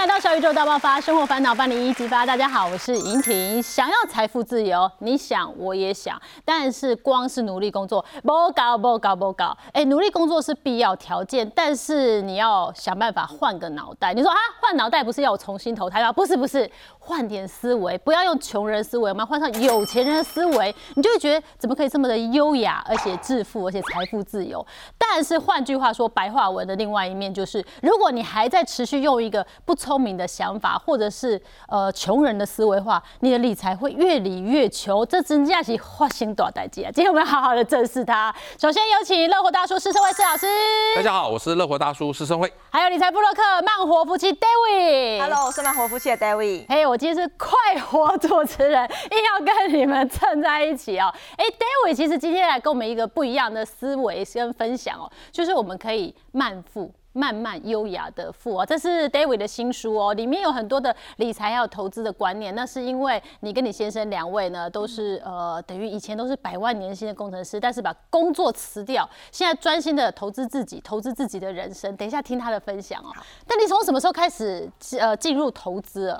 来到小宇宙大爆发，生活烦恼帮你一一激发。大家好，我是莹婷。想要财富自由，你想我也想，但是光是努力工作不搞不搞不搞。哎，努力工作是必要条件，但是你要想办法换个脑袋。你说啊，换脑袋不是要我重新投胎吗？不是不是，换点思维，不要用穷人思维，我们换上有钱人的思维，你就会觉得怎么可以这么的优雅，而且致富，而且财富自由。但是换句话说，白话文的另外一面就是，如果你还在持续用一个不聪明的想法，或者是呃穷人的思维化，你的理财会越理越穷，这真正是花心大代际啊！今天我们要好好的正视它。首先有请乐活大叔施生辉施老师。大家好，我是乐活大叔施生辉。还有理财布洛克慢活夫妻 David。Hello，我是慢活夫妻的 David。嘿，我今天是快活主持人，硬要跟你们蹭在一起哦。哎，David 其实今天来跟我们一个不一样的思维跟分享哦，就是我们可以慢富。慢慢优雅的富啊，这是 David 的新书哦，里面有很多的理财还有投资的观念。那是因为你跟你先生两位呢，都是呃等于以前都是百万年薪的工程师，但是把工作辞掉，现在专心的投资自己，投资自己的人生。等一下听他的分享哦。但你从什么时候开始呃进入投资？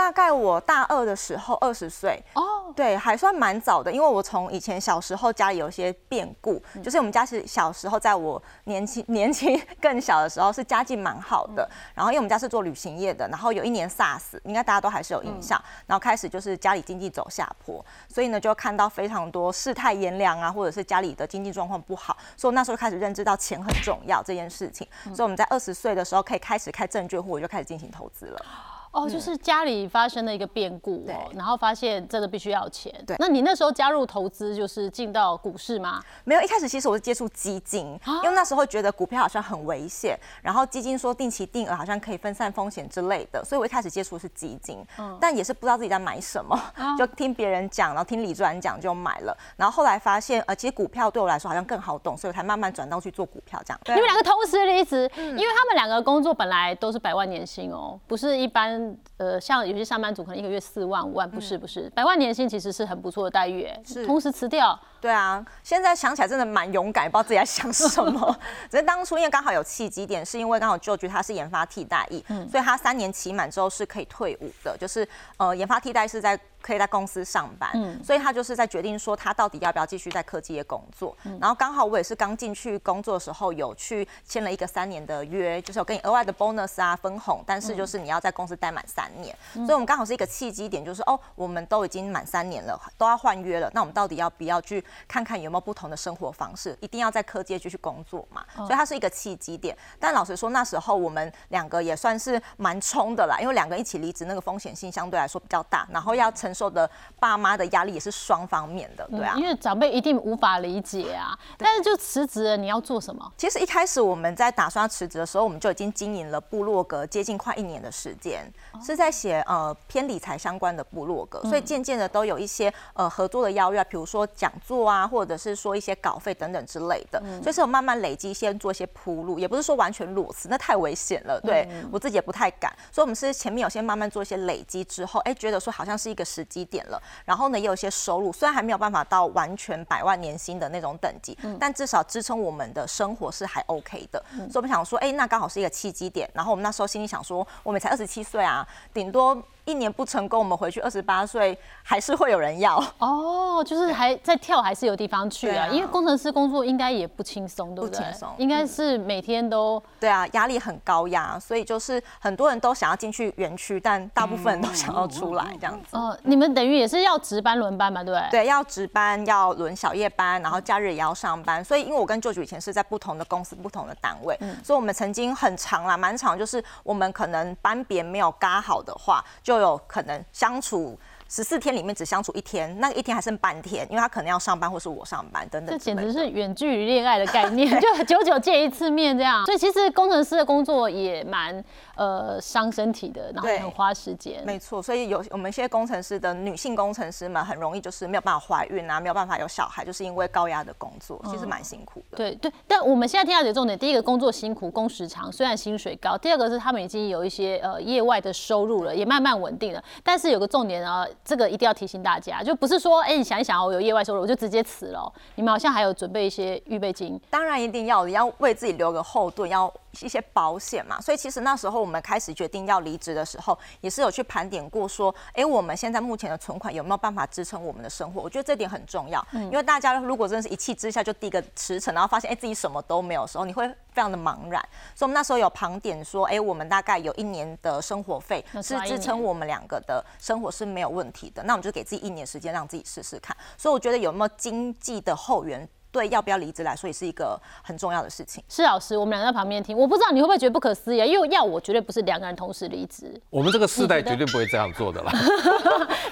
大概我大二的时候，二十岁哦，对，还算蛮早的。因为我从以前小时候家里有一些变故，就是我们家是小时候，在我年轻 年轻更小的时候，是家境蛮好的。然后因为我们家是做旅行业的，然后有一年 SARS，应该大家都还是有印象。然后开始就是家里经济走下坡，所以呢就看到非常多世态炎凉啊，或者是家里的经济状况不好。所以那时候开始认知到钱很重要这件事情。所以我们在二十岁的时候可以开始开证券户，我就开始进行投资了。哦，就是家里发生了一个变故哦，然后发现真的必须要钱。对，那你那时候加入投资就是进到股市吗？没有，一开始其实我是接触基金，因为那时候觉得股票好像很危险，然后基金说定期定额好像可以分散风险之类的，所以我一开始接触的是基金，但也是不知道自己在买什么，就听别人讲，然后听李专讲就买了，然后后来发现呃，其实股票对我来说好像更好懂，所以我才慢慢转到去做股票这样。你们两个同时离职，因为他们两个工作本来都是百万年薪哦，不是一般。呃，像有些上班族可能一个月四万五万，不是不是，百万年薪其实是很不错的待遇，是同时辞掉。对啊，现在想起来真的蛮勇敢，不知道自己在想什么。只是当初因为刚好有契机点，是因为刚好舅舅他是研发替代役，所以他三年期满之后是可以退伍的，就是呃研发替代是在。可以在公司上班，所以他就是在决定说他到底要不要继续在科技业工作。然后刚好我也是刚进去工作的时候，有去签了一个三年的约，就是有给你额外的 bonus 啊分红，但是就是你要在公司待满三年。所以我们刚好是一个契机点，就是哦，我们都已经满三年了，都要换约了，那我们到底要不要去看看有没有不同的生活方式？一定要在科技业继续工作嘛？所以它是一个契机点。但老实说，那时候我们两个也算是蛮冲的啦，因为两个一起离职，那个风险性相对来说比较大，然后要承受的爸妈的压力也是双方面的，对啊，因为长辈一定无法理解啊。但是就辞职了，你要做什么？其实一开始我们在打算辞职的时候，我们就已经经营了部落格接近快一年的时间，是在写呃偏理财相关的部落格，所以渐渐的都有一些呃合作的邀约，比如说讲座啊，或者是说一些稿费等等之类的，所以是有慢慢累积，先做一些铺路，也不是说完全裸辞，那太危险了，对我自己也不太敢，所以我们是前面有先慢慢做一些累积之后，哎，觉得说好像是一个时机点。了，然后呢，也有一些收入，虽然还没有办法到完全百万年薪的那种等级，但至少支撑我们的生活是还 OK 的。所以我们想说，哎，那刚好是一个契机点。然后我们那时候心里想说，我们才二十七岁啊，顶多。一年不成功，我们回去二十八岁还是会有人要哦，就是还在跳，还是有地方去啊。因为工程师工作应该也不轻松，对不对？不轻松应该是每天都对啊，压力很高压，所以就是很多人都想要进去园区，但大部分人都想要出来这样子。哦，你们等于也是要值班轮班嘛，对不对？对，要值班，要轮小夜班，然后假日也要上班。所以，因为我跟舅舅以前是在不同的公司、不同的单位，所以我们曾经很长啦，蛮长，就是我们可能班别没有嘎好的话。就有可能相处。十四天里面只相处一天，那一天还剩半天，因为他可能要上班或是我上班等等。这简直是远距离恋爱的概念，就久久见一次面这样。所以其实工程师的工作也蛮呃伤身体的，然后很花时间。没错，所以有我们一些工程师的女性工程师们很容易就是没有办法怀孕啊，没有办法有小孩，就是因为高压的工作，其实蛮辛苦的。对对，但我们现在听到的重点，第一个工作辛苦，工时长，虽然薪水高；第二个是他们已经有一些呃业外的收入了，也慢慢稳定了。但是有个重点啊，这个一定要提醒。大家就不是说，哎，你想一想，我有意外收入，我就直接辞了。你们好像还有准备一些预备金，当然一定要，你要为自己留个后盾，要一些保险嘛，所以其实那时候我们开始决定要离职的时候，也是有去盘点过说，哎，我们现在目前的存款有没有办法支撑我们的生活？我觉得这点很重要，因为大家如果真的是一气之下就第一个辞呈，然后发现哎自己什么都没有的时候，你会非常的茫然。所以我们那时候有盘点说，哎，我们大概有一年的生活费是支撑我们两个的生活是没有问题的，那我们就给自己一年时间让自己试试看。所以我觉得有没有经济的后援？对要不要离职来说，也是一个很重要的事情。施老师，我们两个在旁边听，我不知道你会不会觉得不可思议，因为要我绝对不是两个人同时离职。我们这个世代绝对不会这样做的啦。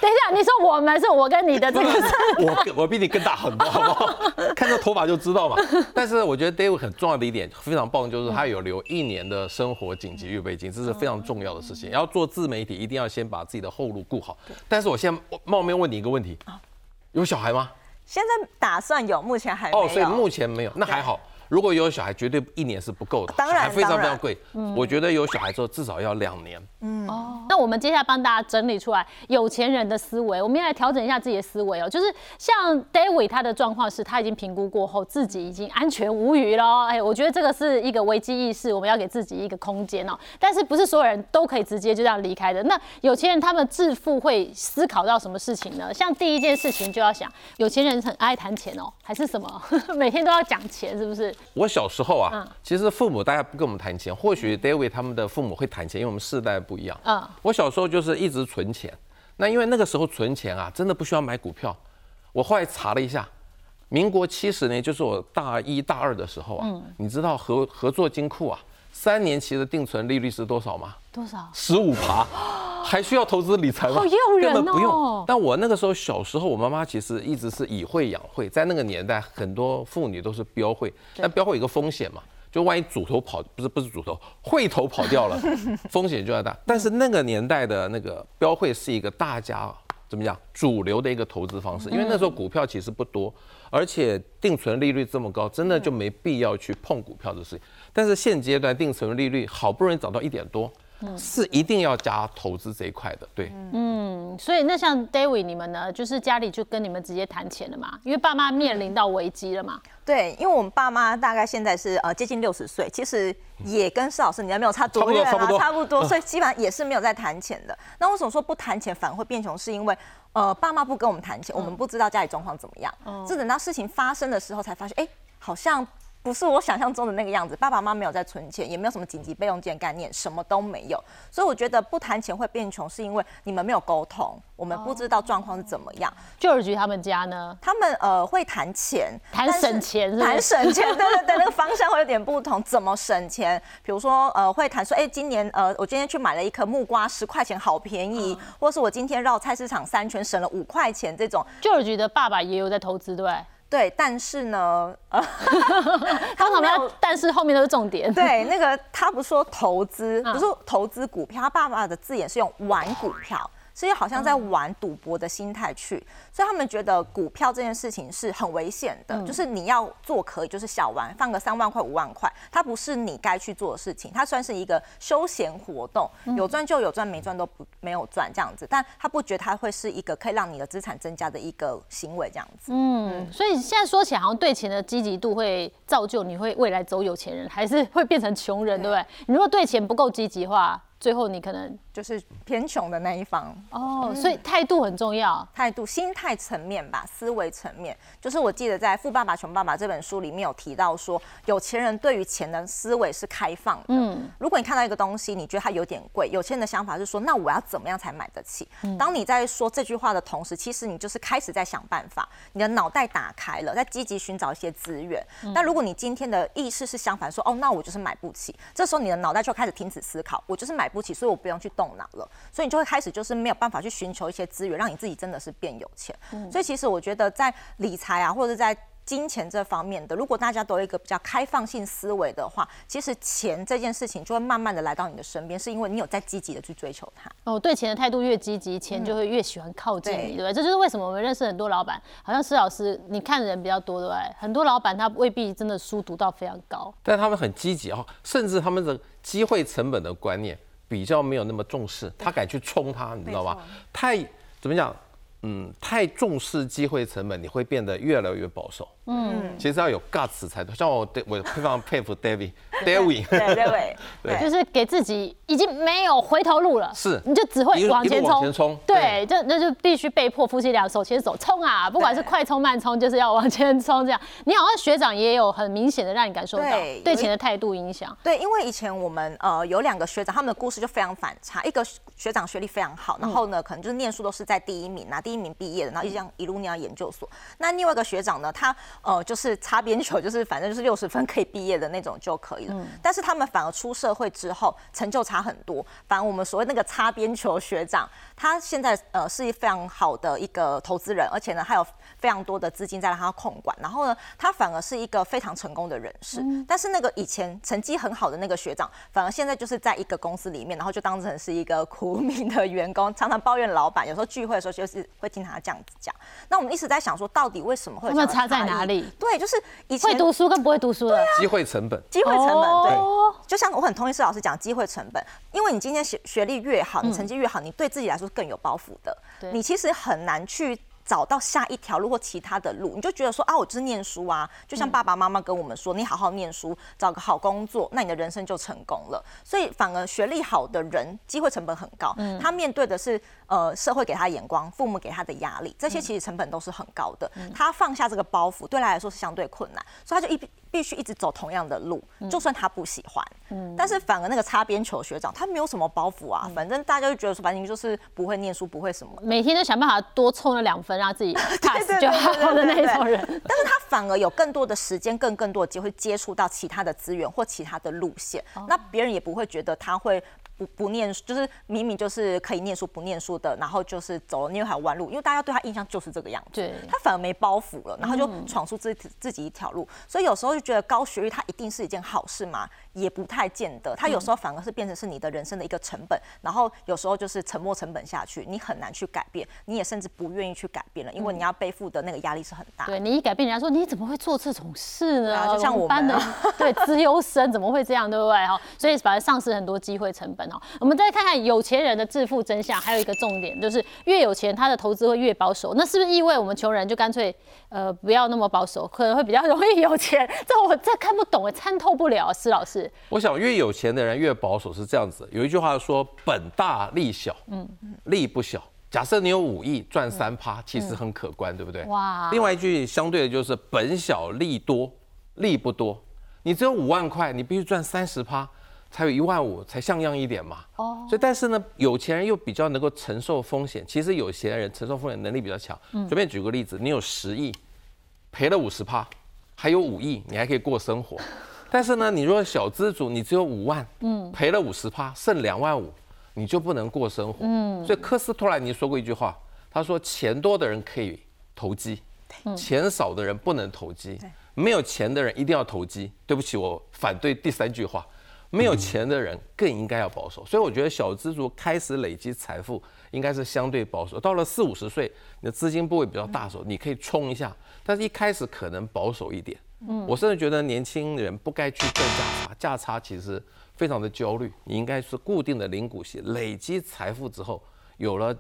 等一下，你说我们是我跟你的这个，我我比你更大很多，好不好？看这头发就知道嘛。但是我觉得 David 很重要的一点非常棒，就是他有留一年的生活紧急预备金，这是非常重要的事情。要做自媒体，一定要先把自己的后路顾好。但是我现在冒昧问你一个问题有小孩吗？现在打算有，目前还没有。哦，所以目前没有，那还好。如果有小孩，绝对一年是不够的，当然非常非常贵。我觉得有小孩之后至少要两年。嗯哦，那我们接下来帮大家整理出来有钱人的思维，我们要来调整一下自己的思维哦。就是像 David 他的状况是，他已经评估过后，自己已经安全无虞了。哎，我觉得这个是一个危机意识，我们要给自己一个空间哦。但是不是所有人都可以直接就这样离开的？那有钱人他们致富会思考到什么事情呢？像第一件事情就要想，有钱人很爱谈钱哦，还是什么？每天都要讲钱，是不是？我小时候啊，其实父母大家不跟我们谈钱，或许 David 他们的父母会谈钱，因为我们世代不一样。嗯，我小时候就是一直存钱，那因为那个时候存钱啊，真的不需要买股票。我后来查了一下，民国七十年，就是我大一大二的时候啊，你知道合合作金库啊，三年期的定存利率是多少吗？多少？十五趴。还需要投资理财吗？好诱人哦！根本不用。但我那个时候小时候，我妈妈其实一直是以会养会，在那个年代，很多妇女都是标会。但标会有一个风险嘛，就万一主头跑，不是不是主头，会头跑掉了，风险就要大。但是那个年代的那个标会是一个大家怎么讲主流的一个投资方式，因为那时候股票其实不多，而且定存利率这么高，真的就没必要去碰股票的事情。但是现阶段定存利率好不容易涨到一点多。是一定要加投资这一块的，对。嗯，所以那像 David 你们呢，就是家里就跟你们直接谈钱了嘛，因为爸妈面临到危机了嘛。对，因为我们爸妈大概现在是呃接近六十岁，其实也跟施老师你还没有差多远啊，差不多，所以基本上也是没有在谈钱的。那为什么说不谈钱反而会变穷？是因为呃爸妈不跟我们谈钱，我们不知道家里状况怎么样，是等到事情发生的时候才发现，哎，好像。不是我想象中的那个样子，爸爸妈妈没有在存钱，也没有什么紧急备用金概念，什么都没有。所以我觉得不谈钱会变穷，是因为你们没有沟通，我们不知道状况是怎么样。就儿局他们家呢，他们呃会谈钱，谈省钱，谈省钱，对对对，那个方向会有点不同。怎么省钱？比如说呃会谈说，哎，今年呃我今天去买了一颗木瓜，十块钱好便宜，或是我今天绕菜市场三圈省了五块钱这种。就儿局的爸爸也有在投资，对。对，但是呢，呃，他旁边，但是后面都是重点。对，那个他不是说投资，不是投资股票，他爸爸的字眼是用玩股票。所以好像在玩赌博的心态去，所以他们觉得股票这件事情是很危险的，就是你要做可以，就是小玩，放个三万块、五万块，它不是你该去做的事情，它算是一个休闲活动，有赚就有赚，没赚都不没有赚这样子，但他不觉得它会是一个可以让你的资产增加的一个行为这样子。嗯，所以现在说起来，好像对钱的积极度会造就你会未来走有钱人，还是会变成穷人，对不对？你如果对钱不够积极的话。最后你可能就是偏穷的那一方哦，所以态度很重要，态度、心态层面吧，思维层面。就是我记得在《富爸爸穷爸爸》这本书里面有提到说，有钱人对于钱的思维是开放的。嗯，如果你看到一个东西，你觉得它有点贵，有钱人的想法是说，那我要怎么样才买得起？当你在说这句话的同时，其实你就是开始在想办法，你的脑袋打开了，在积极寻找一些资源。但如果你今天的意识是相反，说哦，那我就是买不起，这时候你的脑袋就开始停止思考，我就是买。不起，所以我不用去动脑了，所以你就会开始就是没有办法去寻求一些资源，让你自己真的是变有钱。所以其实我觉得在理财啊，或者在金钱这方面的，如果大家都有一个比较开放性思维的话，其实钱这件事情就会慢慢的来到你的身边，是因为你有在积极的去追求它。哦，对钱的态度越积极，钱就会越喜欢靠近你，对不对？这就是为什么我们认识很多老板，好像施老师你看人比较多，对不对？很多老板他未必真的书读到非常高，但他们很积极哦，甚至他们的机会成本的观念。比较没有那么重视，他敢去冲他，你知道吗？太怎么讲？嗯，太重视机会成本，你会变得越来越保守。嗯，其实要有 guts 才对。像我，我非常佩服 David，David，对对。对，就是给自己已经没有回头路了，是，你就只会往前冲，冲，对，就那就必须被迫夫妻俩手牵手冲啊，不管是快冲慢冲，就是要往前冲。这样，你好像学长也有很明显的让你感受到对钱的态度影响。对，因为以前我们呃有两个学长，他们的故事就非常反差，一个学长学历非常好，然后呢可能就是念书都是在第一名拿第一名毕业的，然后一样一路念到研究所。那另外一个学长呢，他呃就是擦边球，就是反正就是六十分可以毕业的那种就可以了。但是他们反而出社会之后成就差很多。反而我们所谓那个擦边球学长，他现在呃是一非常好的一个投资人，而且呢还有非常多的资金在让他控管。然后呢，他反而是一个非常成功的人士。但是那个以前成绩很好的那个学长，反而现在就是在一个公司里面，然后就当成是一个苦命的员工，常常抱怨老板。有时候聚会的时候就是会听他这样子讲。那我们一直在想说，到底为什么会？他们差在哪里？对，就是以前会读书跟不会读书的机会成本。机会成本，对。就像我很同意施老师讲机会成本，因为你今天学学历越好，你成绩越好，你对自己来说更有包袱的。你其实很难去。找到下一条路或其他的路，你就觉得说啊，我就是念书啊，就像爸爸妈妈跟我们说，你好好念书，找个好工作，那你的人生就成功了。所以反而学历好的人，机会成本很高，他面对的是呃社会给他眼光，父母给他的压力，这些其实成本都是很高的。他放下这个包袱，对他来说是相对困难，所以他就一必须一直走同样的路，就算他不喜欢。嗯，但是反而那个擦边球学长，他没有什么包袱啊，反正大家就觉得说，反正就是不会念书，不会什么，每天都想办法多凑那两分。让自己 pass 就好的那种人，但是他反而有更多的时间，更更多的机会接触到其他的资源或其他的路线，那别人也不会觉得他会。不不念书，就是明明就是可以念书不念书的，然后就是走了那条弯路，因为大家对他印象就是这个样子，他反而没包袱了，然后就闯出自自己一条路，所以有时候就觉得高学历它一定是一件好事嘛，也不太见得，它有时候反而是变成是你的人生的一个成本，然后有时候就是沉没成本下去，你很难去改变，你也甚至不愿意去改变了，因为你要背负的那个压力是很大。对你一改变，人家说你怎么会做这种事呢？就像我们的 对资优生怎么会这样，对不对？哈，所以反而丧失很多机会成本哦。我们再看看有钱人的致富真相，还有一个重点就是越有钱，他的投资会越保守。那是不是意味我们穷人就干脆呃不要那么保守，可能会比较容易有钱？这我这看不懂哎，参透不了。施老师，我想越有钱的人越保守是这样子。有一句话说本大利小，嗯，利不小。假设你有五亿赚三趴，其实很可观，对不对？哇。另外一句相对的就是本小利多，利不多。你只有五万块，你必须赚三十趴。才有一万五，才像样一点嘛。哦。所以，但是呢，有钱人又比较能够承受风险。其实，有钱人承受风险能力比较强。嗯。随便举个例子，你有十亿，赔了五十趴，还有五亿，你还可以过生活。但是呢，你如果小资主，你只有五万，嗯，赔了五十趴，剩两万五，你就不能过生活。嗯。所以，科斯托兰尼说过一句话，他说：“钱多的人可以投机，钱少的人不能投机。没有钱的人一定要投机。”对不起，我反对第三句话。没有钱的人更应该要保守，所以我觉得小资族开始累积财富应该是相对保守。到了四五十岁，你的资金部位比较大的时候，你可以冲一下，但是一开始可能保守一点。我甚至觉得年轻人不该去赚价差，价差其实非常的焦虑。你应该是固定的零股息，累积财富之后有了。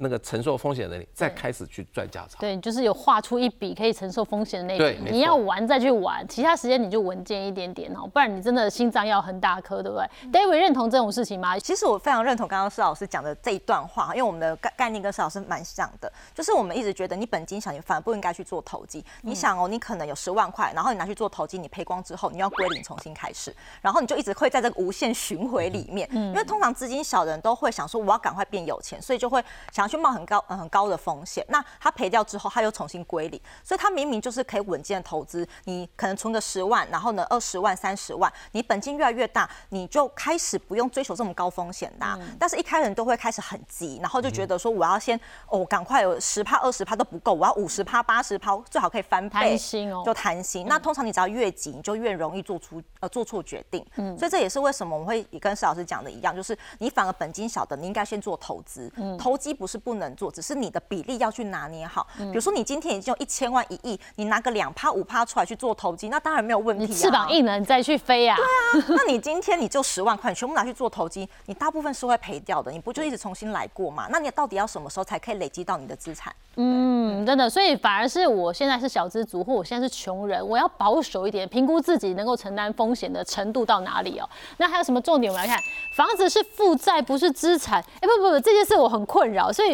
那个承受风险能力，再开始去赚价差。对，就是有画出一笔可以承受风险的那笔。你要玩再去玩，其他时间你就稳健一点点哦，不然你真的心脏要很大颗，对不对？David 认同这种事情吗？其实我非常认同刚刚施老师讲的这一段话，因为我们的概概念跟施老师蛮像的，就是我们一直觉得你本金小，你反而不应该去做投机。你想哦，你可能有十万块，然后你拿去做投机，你赔光之后，你要归零重新开始，然后你就一直会在这个无限循环里面。嗯，因为通常资金小的人都会想说，我要赶快变有钱，所以就会想要去冒很高很高的风险，那他赔掉之后，他又重新归零，所以他明明就是可以稳健投资。你可能存个十万，然后呢二十万、三十万，你本金越来越大，你就开始不用追求这么高风险啦。但是，一开始都会开始很急，然后就觉得说我要先哦，赶快有十趴、二十趴都不够，我要五十趴、八十趴，最好可以翻倍，贪心哦，就贪心。那通常你只要越急，你就越容易做出呃做错决定。嗯，所以这也是为什么我们会跟施老师讲的一样，就是你反而本金小的，你应该先做投资。嗯，投机不是不能做，只是你的比例要去拿捏好。比如说你今天已经有一千万、一亿，你拿个两趴、五趴出来去做投机，那当然没有问题、啊。你翅膀硬了，你再去飞啊。对啊，那你今天你就十万块，你全部拿去做投机，你大部分是会赔掉的。你不就一直重新来过吗？那你到底要什么时候才可以累积到你的资产？嗯，真的，所以反而是我现在是小资族，或我现在是穷人，我要保守一点，评估自己能够承担风险的程度到哪里哦。那还有什么重点？我们来看，房子是负债，不是资产。哎，不不不，这件事我很困扰。所以，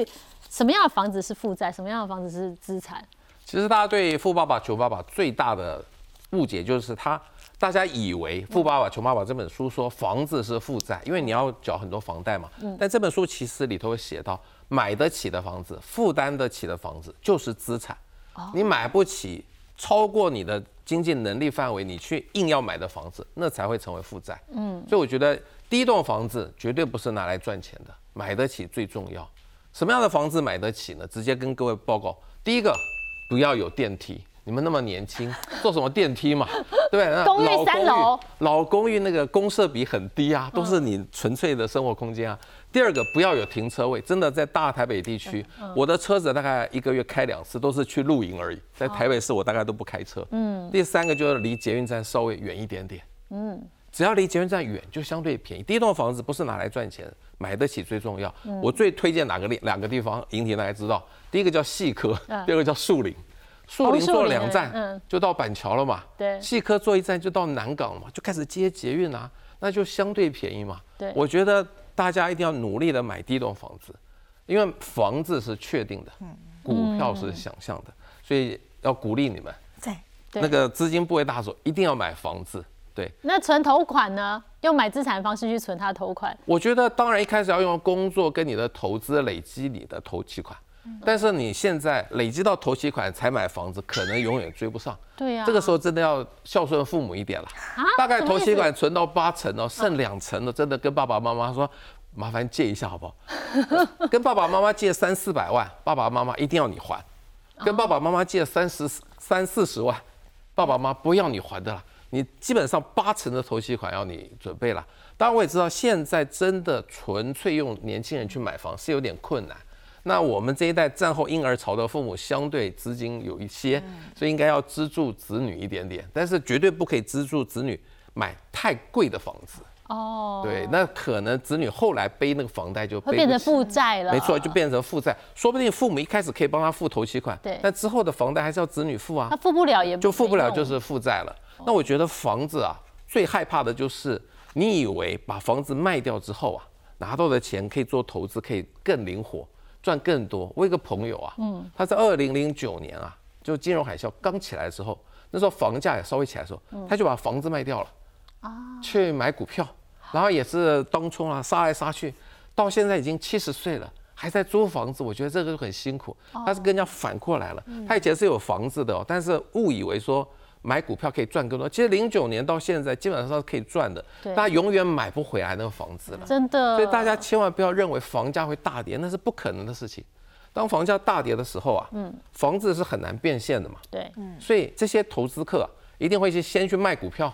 什么样的房子是负债？什么样的房子是资产？其实大家对《富爸爸穷爸爸》最大的误解就是他，大家以为《富爸爸穷爸爸》这本书说房子是负债，因为你要缴很多房贷嘛。嗯。但这本书其实里头会写到，买得起的房子、负担得起的房子就是资产。哦。你买不起超过你的经济能力范围，你去硬要买的房子，那才会成为负债。嗯。所以我觉得第一栋房子绝对不是拿来赚钱的，买得起最重要。什么样的房子买得起呢？直接跟各位报告，第一个。不要有电梯，你们那么年轻，坐什么电梯嘛？对不对？公寓三楼，老公寓那个公设比很低啊，都是你纯粹的生活空间啊。第二个，不要有停车位，真的在大台北地区，我的车子大概一个月开两次，都是去露营而已。在台北市，我大概都不开车。嗯。第三个就是离捷运站稍微远一点点。嗯。只要离捷运站远，就相对便宜。第一栋房子不是拿来赚钱，买得起最重要。我最推荐哪个两两个地方？营田大家知道。第一个叫细科，第二个叫树林。树林坐两站就到板桥了嘛。对。细科坐一站就到南港了嘛，就开始接捷运啊，那就相对便宜嘛。对。我觉得大家一定要努力的买第一栋房子，因为房子是确定的，股票是想象的，所以要鼓励你们。对。那个资金不为大手，一定要买房子。对。那存头款呢？用买资产的方式去存他的头款？我觉得当然一开始要用工作跟你的投资累积你的头期款。但是你现在累积到头期款才买房子，可能永远追不上。对呀，这个时候真的要孝顺父母一点了。啊，大概头期款存到八成哦，剩两成的，真的跟爸爸妈妈说，麻烦借一下好不好？跟爸爸妈妈借三四百万，爸爸妈妈一定要你还。跟爸爸妈妈借三十三四十万，爸爸妈妈不要你还的了。你基本上八成的头期款要你准备了。当然我也知道，现在真的纯粹用年轻人去买房是有点困难。那我们这一代战后婴儿潮的父母相对资金有一些，所以应该要资助子女一点点，但是绝对不可以资助子女买太贵的房子。哦，对，那可能子女后来背那个房贷就会变成负债了。没错，就变成负债。说不定父母一开始可以帮他付头期款，对，但之后的房贷还是要子女付啊。他付不了也就付不了，就是负债了。那我觉得房子啊，最害怕的就是你以为把房子卖掉之后啊，拿到的钱可以做投资，可以更灵活。赚更多。我有个朋友啊，嗯，他在二零零九年啊，就金融海啸刚起来的时候，那时候房价也稍微起来的时候，他就把房子卖掉了，啊，去买股票，然后也是当冲啊，杀来杀去，到现在已经七十岁了，还在租房子。我觉得这个很辛苦，他是跟人家反过来了。他以前是有房子的，但是误以为说。买股票可以赚更多，其实零九年到现在基本上是可以赚的，大家永远买不回来那个房子了，真的。所以大家千万不要认为房价会大跌，那是不可能的事情。当房价大跌的时候啊，嗯，房子是很难变现的嘛，对，嗯。所以这些投资客一定会去先去卖股票，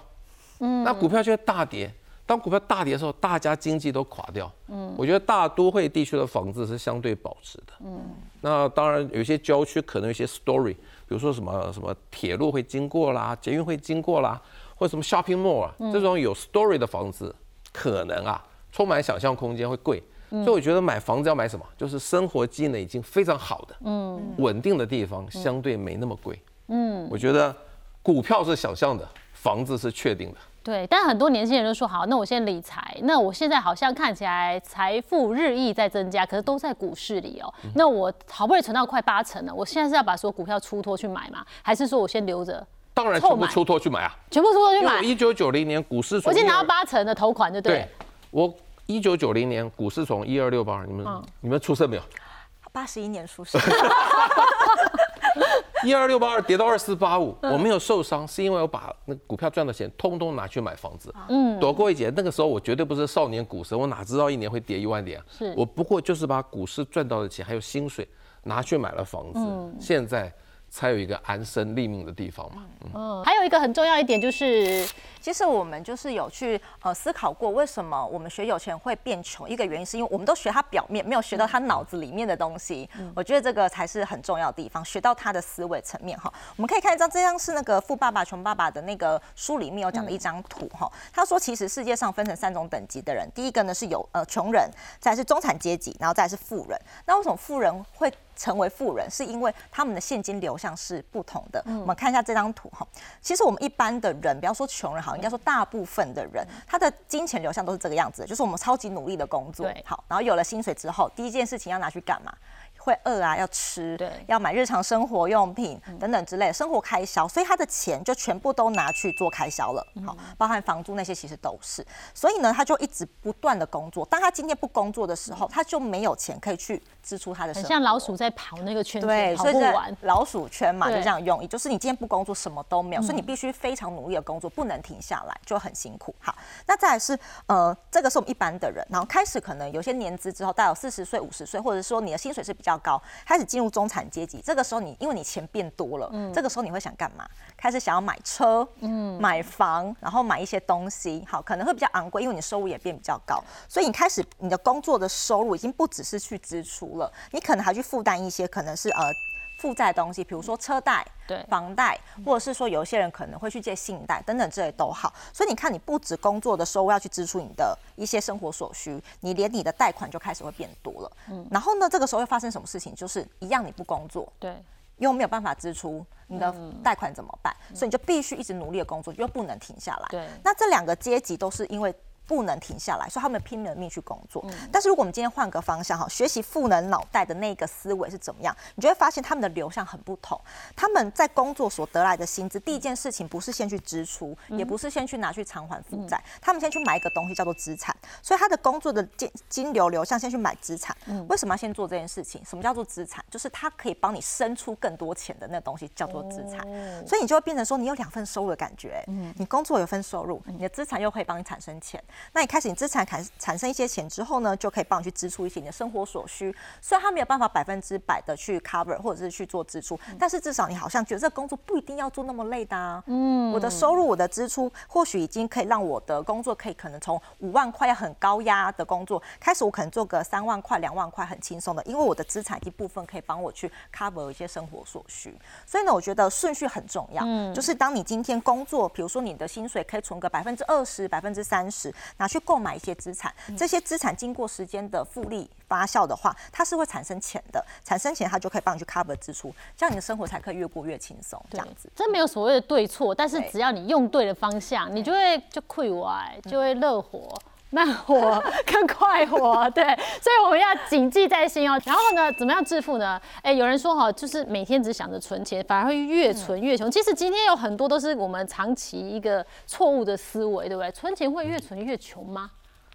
嗯，那股票就会大跌。当股票大跌的时候，大家经济都垮掉，嗯，我觉得大都会地区的房子是相对保值的，嗯。那当然有些郊区可能有些 story。比如说什么什么铁路会经过啦，捷运会经过啦，或者什么 shopping mall 啊，这种有 story 的房子，可能啊充满想象空间会贵，所以我觉得买房子要买什么，就是生活机能已经非常好的，嗯，稳定的地方，相对没那么贵，嗯，我觉得股票是想象的，房子是确定的。对，但很多年轻人都说好，那我先理财。那我现在好像看起来财富日益在增加，可是都在股市里哦。那我好不容易存到快八成了，我现在是要把所有股票出脱去买吗？还是说我先留着？当然全部出脱去买啊！全部出脱去买。一九九零年股市，我已经拿到八成的头款，就对。我一九九零年股市从一二六八，你们你们出生没有？八十一年出生。一二六八二跌到二四八五，我没有受伤，是因为我把那股票赚的钱通通拿去买房子，嗯，躲过一劫。那个时候我绝对不是少年股神，我哪知道一年会跌一万点？是我不过就是把股市赚到的钱还有薪水拿去买了房子。现在才有一个安身立命的地方嘛。嗯，还有一个很重要一点就是，其实我们就是有去呃思考过，为什么我们学有钱会变穷？一个原因是因为我们都学他表面，没有学到他脑子里面的东西。我觉得这个才是很重要的地方，学到他的思维层面哈。我们可以看一张，这张是那个《富爸爸穷爸爸》的那个书里面有讲的一张图哈。他说，其实世界上分成三种等级的人，第一个呢是有呃穷人，再是中产阶级，然后再是富人。那为什么富人会成为富人？是因为他们的现金流向是不同的。我们看一下这张图哈。其实我们一般的人，不要说穷人好，应该说大部分的人，他的金钱流向都是这个样子，就是我们超级努力的工作，好，然后有了薪水之后，第一件事情要拿去干嘛？会饿啊，要吃，对。要买日常生活用品等等之类的生活开销，所以他的钱就全部都拿去做开销了，好，包含房租那些其实都是，所以呢，他就一直不断的工作。当他今天不工作的时候，他就没有钱可以去支出他的生活，很像老鼠在跑那个圈对，圈，跑不完。老鼠圈嘛，就对这样用意，就是你今天不工作，什么都没有，所以你必须非常努力的工作，不能停下来，就很辛苦。好，那再来是呃，这个是我们一般的人，然后开始可能有些年资之后，大概有四十岁、五十岁，或者说你的薪水是比较高，开始进入中产阶级，这个时候你因为你钱变多了，这个时候你会想干嘛？开始想要买车，嗯，买房，然后买一些东西，好，可能会比较昂贵，因为你收入也变比较高，所以你开始你的工作的收入已经不只是去支出了，你可能还去负担一些可能是呃。负债的东西，比如说车贷、对房贷，或者是说有一些人可能会去借信贷等等之类都好。所以你看，你不止工作的收入要去支出你的一些生活所需，你连你的贷款就开始会变多了。嗯，然后呢，这个时候会发生什么事情？就是一样你不工作，对，又没有办法支出，你的贷款怎么办？所以你就必须一直努力的工作，又不能停下来。对那这两个阶级都是因为。不能停下来，所以他们拼了命去工作。但是如果我们今天换个方向哈，学习赋能脑袋的那个思维是怎么样，你就会发现他们的流向很不同。他们在工作所得来的薪资，第一件事情不是先去支出，也不是先去拿去偿还负债，他们先去买一个东西叫做资产。所以他的工作的金金流流向先去买资产。为什么要先做这件事情？什么叫做资产？就是它可以帮你生出更多钱的那东西叫做资产。所以你就会变成说，你有两份收入的感觉。你工作有份收入，你的资产又可以帮你产生钱。那你开始你资产产产生一些钱之后呢，就可以帮你去支出一些你的生活所需。虽然它没有办法百分之百的去 cover 或者是去做支出，但是至少你好像觉得这个工作不一定要做那么累的啊。嗯，我的收入、我的支出或许已经可以让我的工作可以可能从五万块要很高压的工作，开始我可能做个三万块、两万块很轻松的，因为我的资产一部分可以帮我去 cover 一些生活所需。所以呢，我觉得顺序很重要。嗯，就是当你今天工作，比如说你的薪水可以存个百分之二十、百分之三十，拿去购买一些资产，这些资产经过时间的复利发酵的话，它是会产生钱的，产生钱它就可以帮你去 cover 支出，这样你的生活才可以越过越轻松，这样子。这没有所谓的对错，但是只要你用对了方向，你就会就溃歪，就会热火。慢活跟快活，对，所以我们要谨记在心哦。然后呢，怎么样致富呢？哎，有人说哈，就是每天只想着存钱，反而会越存越穷。其实今天有很多都是我们长期一个错误的思维，对不对？存钱会越存越穷吗？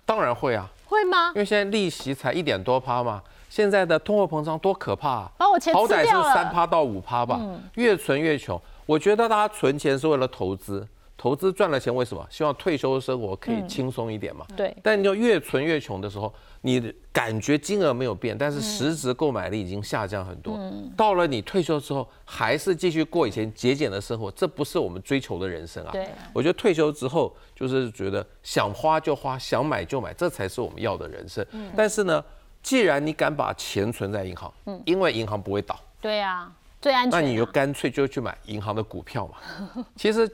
当然会啊，会吗因？为现在利息才一点多趴嘛，现在的通货膨胀多可怕、啊，把我钱好歹是三趴到五趴吧，越存越穷。我觉得大家存钱是为了投资，投资赚了钱为什么？希望退休生活可以轻松一点嘛。对但你就越存越穷的时候，你的感觉金额没有变，但是实质购买力已经下降很多。嗯到了你退休之后，还是继续过以前节俭的生活，这不是我们追求的人生啊。对我觉得退休之后就是觉得想花就花，想买就买，这才是我们要的人生。嗯但是呢，既然你敢把钱存在银行，因为银行不会倒，对啊，最安全啊。那你就干脆就去买银行的股票嘛。其实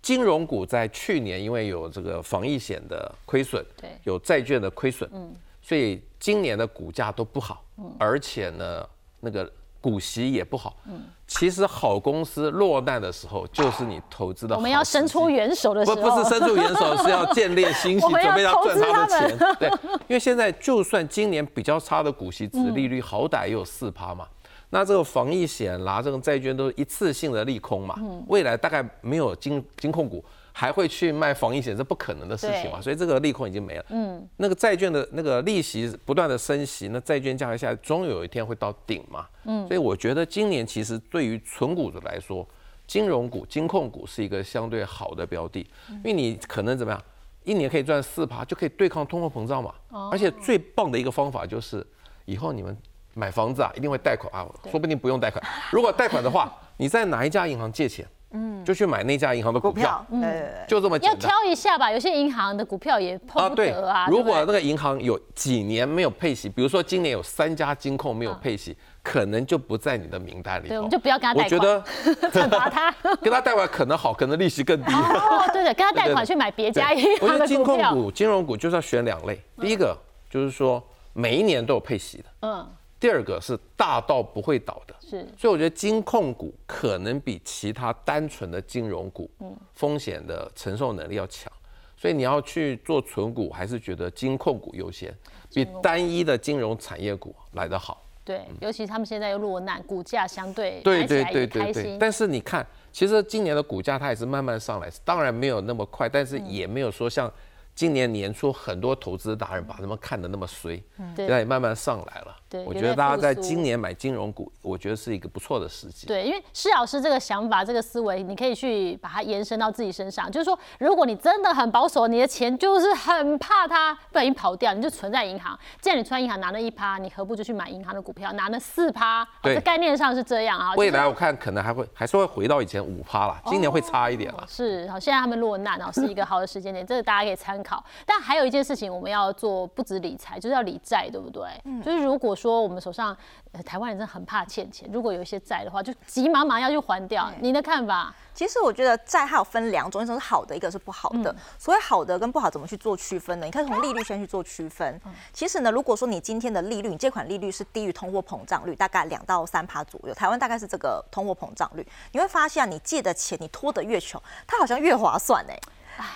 金融股在去年因为有这个防疫险的亏损，对。有债券的亏损，嗯。所以今年的股价都不好，而且呢，那个股息也不好。嗯。其实好公司落难的时候，就是你投资的好我们要伸出援手的时不候，不是伸出援手，是要建立欣喜，我们要准备要赚他的钱。对，因为现在就算今年比较差的股息值利率，好歹也有四趴嘛。那这个防疫险啦，这种债券都是一次性的利空嘛，未来大概没有金金控股还会去卖防疫险，这不可能的事情嘛，所以这个利空已经没了。嗯，那个债券的那个利息不断的升息，那债券价格下来，终有一天会到顶嘛。嗯，所以我觉得今年其实对于纯股的来说，金融股、金控股是一个相对好的标的，因为你可能怎么样，一年可以赚四趴，就可以对抗通货膨胀嘛。而且最棒的一个方法就是，以后你们买房子啊，一定会贷款啊，说不定不用贷款。如果贷款的话，你在哪一家银行借钱，嗯，就去买那家银行的股票，对对对。就这么简单。要挑一下吧，有些银行的股票也碰不得啊。如果那个银行有几年没有配息，比如说今年有三家金控没有配息，可能就不在你的名单里。对，我们就不要跟他贷款。我觉得惩罚他，跟他贷款可能好，可能利息更低。哦，对对，跟他贷款去买别家银行的股票。我觉得金控股、金融股就是要选两类，第一个就是说每一年都有配息的，嗯。第二个是大到不会倒的，是。所以我觉得金控股可能比其他单纯的金融股，嗯，风险的承受能力要强。所以你要去做存股，还是觉得金控股优先，比单一的金融产业股来得好。对，尤其他们现在又落难，股价相对对对对对对。但是你看，其实今年的股价它也是慢慢上来，当然没有那么快，但是也没有说像。今年年初，很多投资达人把他们看得那么衰，现在也慢慢上来了。对，我觉得大家在今年买金融股，我觉得是一个不错的时机。对，因为施老师这个想法、这个思维，你可以去把它延伸到自己身上。就是说，如果你真的很保守，你的钱就是很怕它不小心跑掉，你就存在银行。既然你存在银行拿了一趴，你何不就去买银行的股票，拿了四趴？对，概念上是这样啊。未来我看可能还会还是会回到以前五趴了，今年会差一点了。是，好，现在他们落难哦，是一个好的时间点，这个大家可以参考。但还有。一件事情我们要做，不止理财，就是要理债，对不对？嗯，就是如果说我们手上，呃台湾人真的很怕欠钱，如果有一些债的话，就急忙忙要去还掉。您的看法？其实我觉得债还有分两种，一种是好的，一个是不好的。所谓好的跟不好，怎么去做区分呢？你可以从利率先去做区分。其实呢，如果说你今天的利率，你借款利率是低于通货膨胀率，大概两到三趴左右，台湾大概是这个通货膨胀率，你会发现你借的钱，你拖得越久，它好像越划算哎。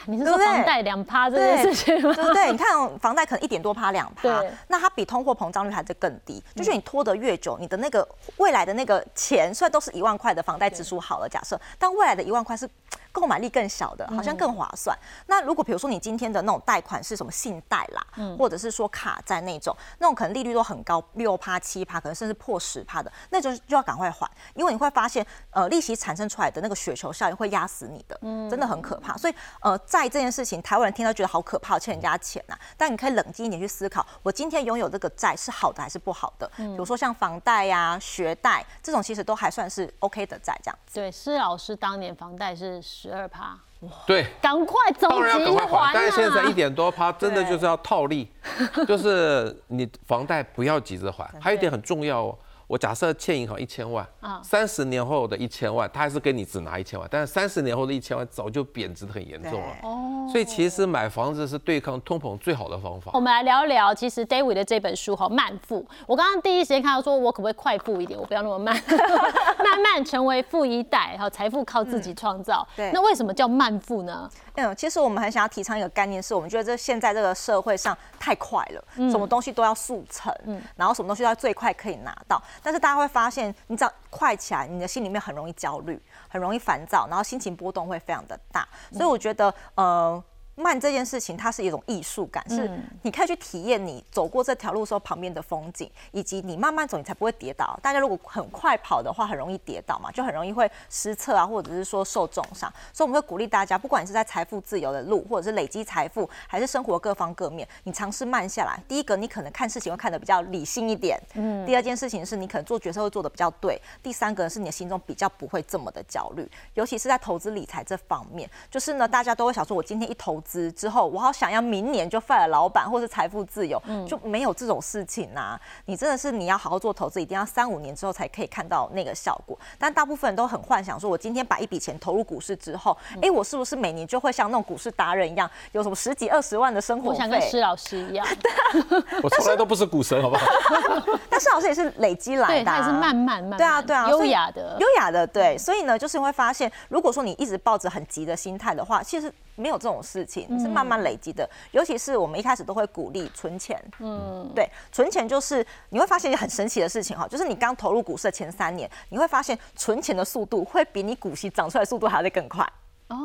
你是说房贷两趴这件事情吗？对？你看房贷可能一点多趴两趴，那它比通货膨胀率还是更低。就是你拖得越久，你的那个未来的那个钱，虽然都是一万块的房贷支出好了，假设，但未来的一万块是。购买力更小的，好像更划算。那如果比如说你今天的那种贷款是什么信贷啦，或者是说卡债那种，那种可能利率都很高，六趴七趴，可能甚至破十趴的，那种就要赶快还，因为你会发现，呃，利息产生出来的那个雪球效应会压死你的，真的很可怕。所以，呃，债这件事情，台湾人听到觉得好可怕，欠人家钱呐。但你可以冷静一点去思考，我今天拥有这个债是好的还是不好的？比如说像房贷呀、学贷这种，其实都还算是 OK 的债这样。对，施老师当年房贷是。十二趴，对，赶快走，当然赶快还。但是现在一点多趴，真的就是要套利，就是你房贷不要急着还。还有一点很重要哦。我假设欠银行一千万，三十年后的一千万，他还是跟你只拿一千万，但是三十年后的一千万早就贬值的很严重了。哦，所以其实买房子是对抗通膨最好的方法。我们来聊一聊，其实 David 的这本书哈，慢富。我刚刚第一时间看到说，我可不可以快富一点？我不要那么慢，慢慢成为富一代，然后财富靠自己创造。对，那为什么叫慢富呢？嗯，其实我们很想要提倡一个概念，是我们觉得这现在这个社会上太快了，什么东西都要速成，嗯，然后什么东西都要最快可以拿到。但是大家会发现，你只要快起来，你的心里面很容易焦虑，很容易烦躁，然后心情波动会非常的大。所以我觉得，呃。慢这件事情，它是一种艺术感，是你可以去体验你走过这条路时候旁边的风景，以及你慢慢走，你才不会跌倒。大家如果很快跑的话，很容易跌倒嘛，就很容易会失策啊，或者是说受重伤。所以我们会鼓励大家，不管你是在财富自由的路，或者是累积财富，还是生活各方各面，你尝试慢下来。第一个，你可能看事情会看得比较理性一点。嗯。第二件事情是你可能做决策会做得比较对。第三个是你的心中比较不会这么的焦虑，尤其是在投资理财这方面，就是呢，大家都会想说，我今天一投。资之后，我好想要明年就 fire 老板，或是财富自由，就没有这种事情呐。你真的是你要好好做投资，一定要三五年之后才可以看到那个效果。但大部分人都很幻想说，我今天把一笔钱投入股市之后，哎，我是不是每年就会像那种股市达人一样，有什么十几二十万的生活我想跟施老师一样，我从来都不是股神，好不好？但施老师也是累积来的，他也是慢慢慢，对啊对啊，优雅的优雅的，对。所以呢，就是会发现，如果说你一直抱着很急的心态的话，其实。没有这种事情，是慢慢累积的。尤其是我们一开始都会鼓励存钱，嗯，对，存钱就是你会发现一件很神奇的事情哈，就是你刚投入股市的前三年，你会发现存钱的速度会比你股息长出来速度还要再更快。哦。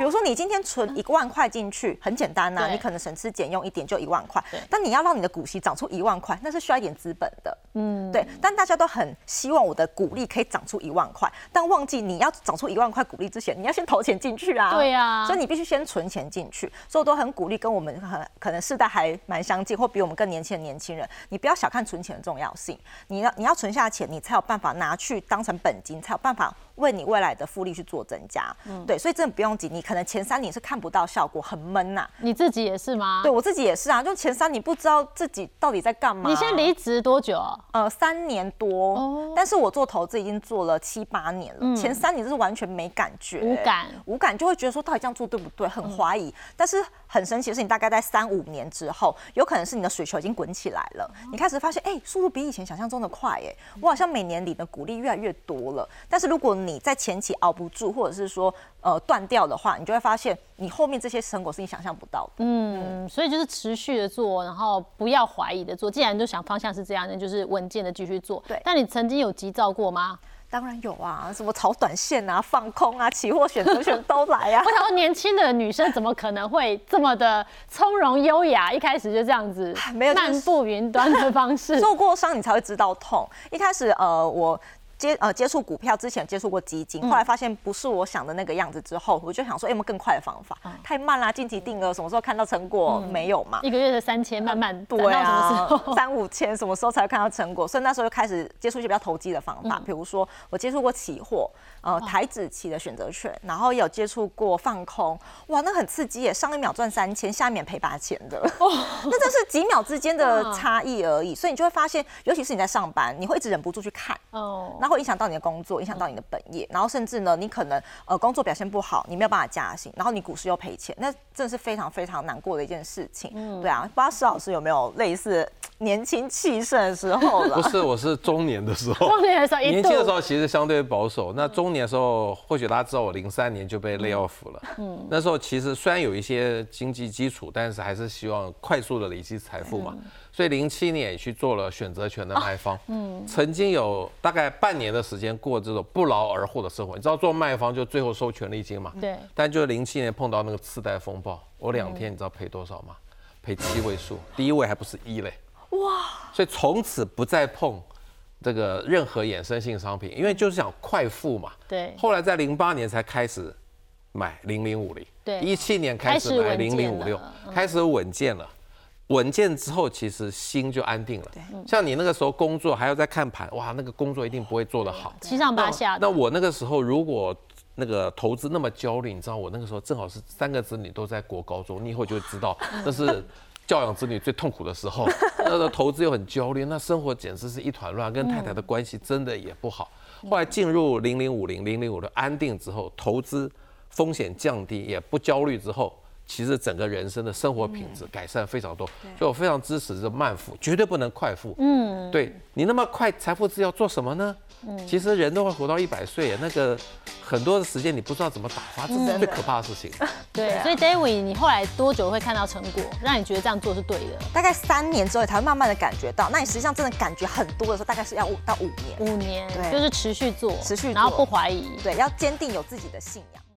比如说你今天存一万块进去，很简单呐、对你可能省吃俭用一点就一万块，但你要让你的股息长出一万块，那是需要一点资本的。嗯，对。但大家都很希望我的股利可以长出一万块，但忘记你要长出一万块股利之前，你要先投钱进去啊。对啊所以你必须先存钱进去。所以我都很鼓励跟我们很可能世代还蛮相近，或比我们更年轻的年轻人，你不要小看存钱的重要性。你要你要存下钱，你才有办法拿去当成本金，才有办法为你未来的复利去做增加。嗯对，所以真的不用急，你可能前三年是看不到效果，很闷呐、你自己也是吗？对我自己也是啊，就前三年不知道自己到底在干嘛。你先离职多久啊？呃三年多，哦但是我做投资已经做了七八年了，前三年就是完全没感觉，无感无感就会觉得说到底这样做对不对，很怀疑。但是很神奇的是，你大概在三五年之后，有可能是你的水球已经滚起来了，你开始发现，哎、速度比以前想象中的快，哎，我好像每年领的股利越来越多了。但是如果你在前期熬不住，或者是说呃断掉的话，你就会发现你后面这些成果是你想象不到的。嗯，所以就是持续的做，然后不要怀疑的做。既然就想方向是这样，那就是稳健的继续做。对但你曾经有急躁过吗？当然有啊，什么炒短线啊、放空啊、期货选择权都来啊 我。想说，年轻的女生怎么可能会这么的从容优雅？一开始就这样子没有漫步云端的方式。受过伤你才会知道痛。一开始呃我。接呃接触股票之前接触过基嗯金，后来发现不是我想的那个样子之后，我就想说，哎有没有更快的方法？嗯太慢啦，近期定额什么时候看到成果？没有嘛。一个月的三千，慢慢等对到什么啊时候？，三五千什么时候才会看到成果？所以那时候就开始接触一些比较投机的方嗯法，比如说我接触过期货，呃，台子期的选择权，然后也有接触过放空，哇，那很刺激耶！上一秒赚三千，下一秒赔八千的，那这是几秒之间的 差异而已。所以你就会发现，尤其是你在上班，你会一直忍不住去看。哦，那会影响到你的工作，影响到你的本业，然后甚至呢，你可能呃工作表现不好，你没有办法加薪，然后你股市又赔钱，那真的是非常非常难过的一件事情。嗯对啊，不知道施老师有没有类似年轻气盛的时候了 不？是，我是中年的时候。中年的时候 年轻的时候其实相对保守，那中年的时候，或许大家知道我零三年就被 lay off 了。嗯，那时候其实虽然有一些经济基础，但是还是希望快速的累积财富嘛。所以零七年也去做了选择权的卖方。嗯，曾经有大概半年的时间过这种不劳而获的生活。你知道做卖方就最后收权利金嘛？对但就零七年碰到那个次贷风暴，我两天你知道赔多少吗？赔七位数，第一位还不是一嘞。哇！所以从此不再碰这个任何衍生性商品，因为就是想快富嘛。对后来在零八年才开始买零零五零，对一七年开始买零零五六，开始稳健了。稳健之后，其实心就安定了。像你那个时候工作还要再看盘，哇，那个工作一定不会做得好。七上八下。那我那个时候如果那个投资那么焦虑，你知道我那个时候正好是三个子女都在国高中，你以后就会知道 那是教养子女最痛苦的时候。那个投资又很焦虑，那生活简直是一团乱，跟太太的关系真的也不好。后来进入零零五零零零五的安定之后，投资风险降低，也不焦虑之后。其实整个人生的生活品质改善非常多，所以我非常支持这慢富，绝对不能快富。嗯，对你那么快财富自由做什么呢？嗯其实人都会活到一百岁，那个很多的时间你不知道怎么打发，这是最可怕的事情。对，所以 David，你后来多久会看到成果，让你觉得这样做是对的？大概三年之后，你才会慢慢的感觉到。那你实际上真的感觉很多的时候，大概是要五到五年。五年，对就是持续做，持续做然后不怀疑。对，要坚定有自己的信仰。